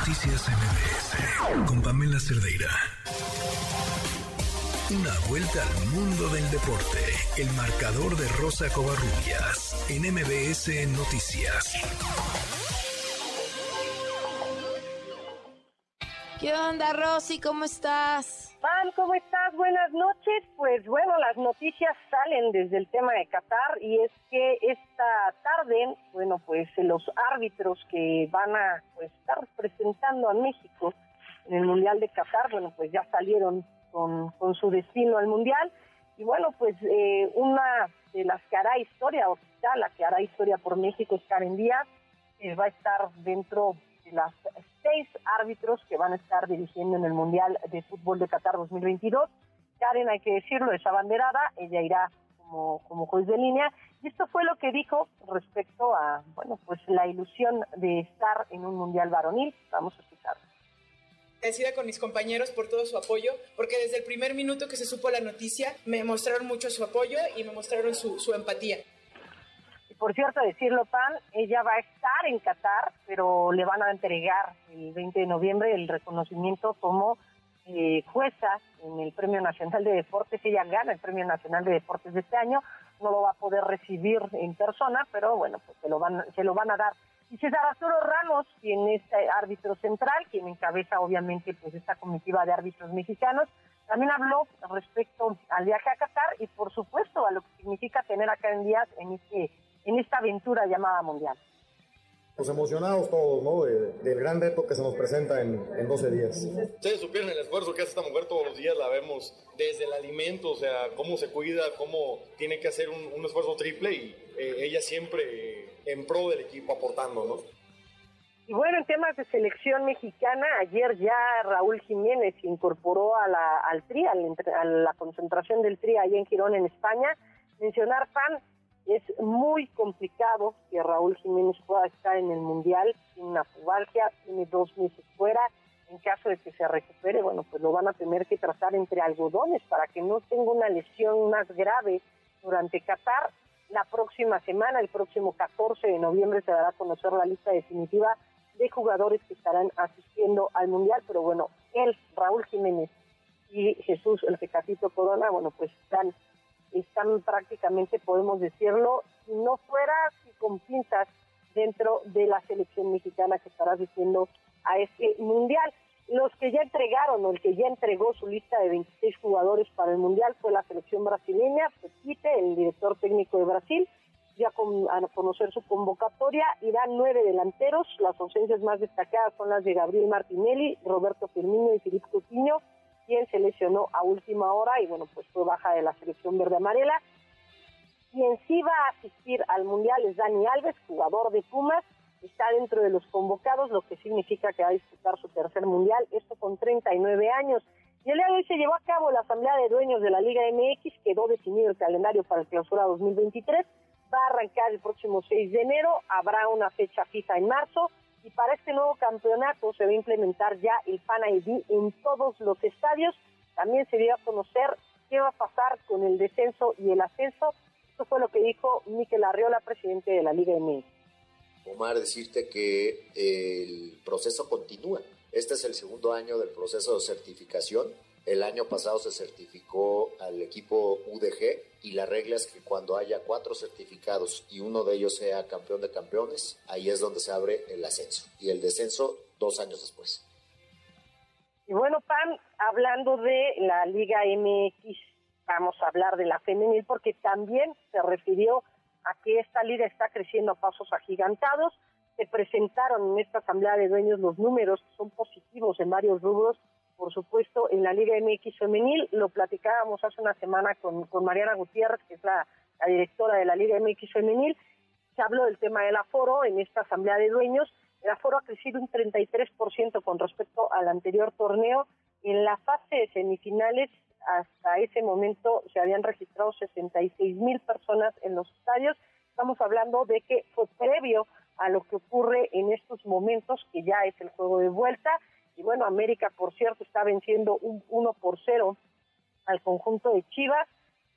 Noticias MBS con Pamela Cerdeira. Una vuelta al mundo del deporte. El marcador de Rosa Covarrubias en MBS Noticias. ¿Qué onda, Rosy? ¿Cómo estás? Pam, ¿cómo estás? Buenas noches. Pues bueno, las noticias salen desde el tema de Qatar y es que esta tarde, bueno, pues los árbitros que van a pues, estar representando a México en el Mundial de Qatar, bueno, pues ya salieron con, su destino al Mundial. Y bueno, pues eh, una de las que hará historia, o sea, la que hará historia por México es Karen Díaz, que va a estar dentro de las seis árbitros que van a estar dirigiendo en el Mundial de Fútbol de Qatar 2022. Karen, hay que decirlo, es abanderada, ella irá como, como juez de línea. Y esto fue lo que dijo respecto a, bueno, pues la ilusión de estar en un Mundial varonil. Vamos a escucharlo agradecida con mis compañeros por todo su apoyo, porque desde el primer minuto que se supo la noticia me mostraron mucho su apoyo y me mostraron su, su empatía por cierto, decirlo, Pan, ella va a estar en Qatar, pero le van a entregar el 20 de noviembre el reconocimiento como eh, jueza en el Premio Nacional de Deportes. Ella gana el Premio Nacional de Deportes de este año. No lo va a poder recibir en persona, pero bueno, pues se lo van, se lo van a dar. Y César Arturo Ramos, quien es eh, árbitro central, quien encabeza obviamente pues esta comitiva de árbitros mexicanos, también habló respecto al viaje a Qatar y por supuesto a lo que significa tener acá en Díaz en este en esta aventura llamada mundial. Pues emocionados todos, ¿no? del gran reto que se nos presenta en, en 12 días. Ustedes supieron el esfuerzo que hace esta mujer todos los días, la vemos desde el alimento, o sea, cómo se cuida, cómo tiene que hacer un, esfuerzo triple y eh, ella siempre en pro del equipo aportando, ¿no? Y bueno, en temas de selección mexicana, ayer ya Raúl Jiménez se incorporó a la, al TRI, a la concentración del TRI ahí en Girón, en España. Mencionar, Pan, es muy complicado que Raúl Jiménez pueda estar en el Mundial, tiene una pubalgia, tiene dos meses fuera, en caso de que se recupere, bueno, pues lo van a tener que tratar entre algodones para que no tenga una lesión más grave durante Qatar. La próxima semana, el próximo 14 de noviembre, se dará a conocer la lista definitiva de jugadores que estarán asistiendo al Mundial, pero bueno, él, Raúl Jiménez y Jesús, el Pecatito Corona, bueno, pues están están prácticamente, podemos decirlo, si no fuera si con pinzas dentro de la selección mexicana que estará asistiendo a este mundial. Los que ya entregaron o el que ya entregó su lista de 26 jugadores para el mundial fue la selección brasileña, Pepite, el director técnico de Brasil, ya a conocer su convocatoria, irán nueve delanteros, las ausencias más destacadas son las de Gabriel Martinelli, Roberto Firmino y Filipe Coutinho, quien se lesionó a última hora y bueno, pues fue baja de la selección verde amarela. Quien sí va a asistir al Mundial es Dani Alves, jugador de Pumas, está dentro de los convocados, lo que significa que va a disputar su tercer Mundial, esto con 39 años. Y el día de hoy se llevó a cabo la Asamblea de Dueños de la Liga MX, quedó definido el calendario para el clausura 2023, va a arrancar el próximo 6 de enero, habrá una fecha fija en marzo, y para este nuevo campeonato se va a implementar ya el Fan ID en todos los estadios. También se dio a conocer qué va a pasar con el descenso y el ascenso. Esto fue lo que dijo Miquel Arriola, presidente de la Liga MX. Omar, decirte que el proceso continúa. Este es el segundo año del proceso de certificación el año pasado se certificó al equipo UDG y la regla es que cuando haya cuatro certificados y uno de ellos sea campeón de campeones, ahí es donde se abre el ascenso y el descenso dos años después. Y bueno, Pam, hablando de la Liga MX, vamos a hablar de la femenil porque también se refirió a que esta liga está creciendo a pasos agigantados. Se presentaron en esta asamblea de dueños los números que son positivos en varios rubros por supuesto, en la Liga MX femenil. Lo platicábamos hace una semana con, Mariana Gutiérrez, que es la, directora de la Liga MX femenil. Se habló del tema del aforo en esta asamblea de dueños. El aforo ha crecido un 33% con respecto al anterior torneo. En la fase de semifinales, hasta ese momento se habían registrado 66 mil personas en los estadios. Estamos hablando de que fue previo a lo que ocurre en estos momentos, que ya es el juego de vuelta. Y bueno, América, por cierto, está venciendo un 1 por 0 al conjunto de Chivas.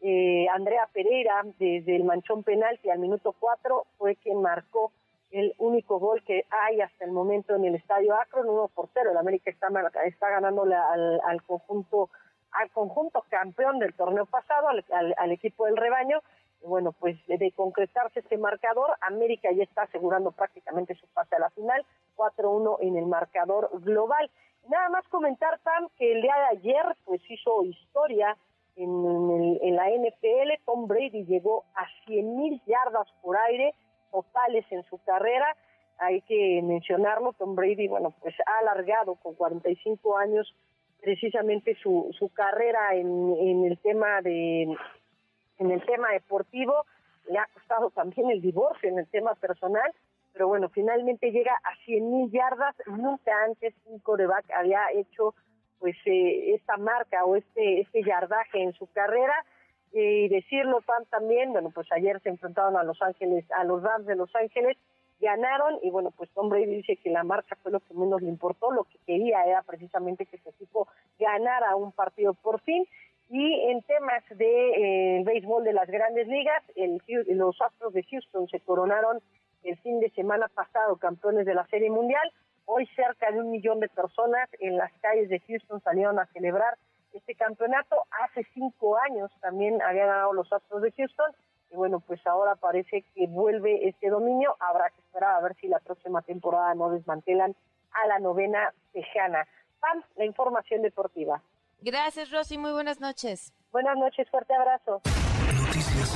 Eh, Andrea Pereira, desde el manchón penal, que al minuto 4 fue quien marcó el único gol que hay hasta el momento en el estadio Akron, 1 por 0. El América está, está ganándole al, al conjunto al conjunto campeón del torneo pasado, al, equipo del rebaño. Bueno, pues de, concretarse este marcador, América ya está asegurando prácticamente su pase a la final, 4-1 en el marcador global. Nada más comentar, Pam, que el día de ayer pues hizo historia en, en la NFL. Tom Brady llegó a 100.000 yardas por aire, totales en su carrera. Hay que mencionarlo, Tom Brady, bueno, pues ha alargado con 45 años precisamente su, su carrera en, en el tema de en el tema deportivo, le ha costado también el divorcio en el tema personal, pero bueno, finalmente llega a 100 mil yardas, nunca antes un coreback había hecho pues eh, esta marca o este este yardaje en su carrera, y decirlo también, bueno, pues ayer se enfrentaron a Los Ángeles, a los Rams de Los Ángeles, ganaron y bueno, pues Tom Brady dice que la marcha fue lo que menos le importó, lo que quería era precisamente que su equipo ganara un partido por fin. Y en temas de eh, béisbol de las grandes ligas, el, los Astros de Houston se coronaron el fin de semana pasado campeones de la Serie Mundial. Hoy cerca de un millón de personas en las calles de Houston salieron a celebrar este campeonato. Hace cinco años también habían ganado los Astros de Houston. Y bueno, pues ahora parece que vuelve este dominio. Habrá que esperar a ver si la próxima temporada no desmantelan a la novena tejana. Pam, la información deportiva. Gracias, Rosy. Muy buenas noches. Buenas noches. Fuerte abrazo. Noticias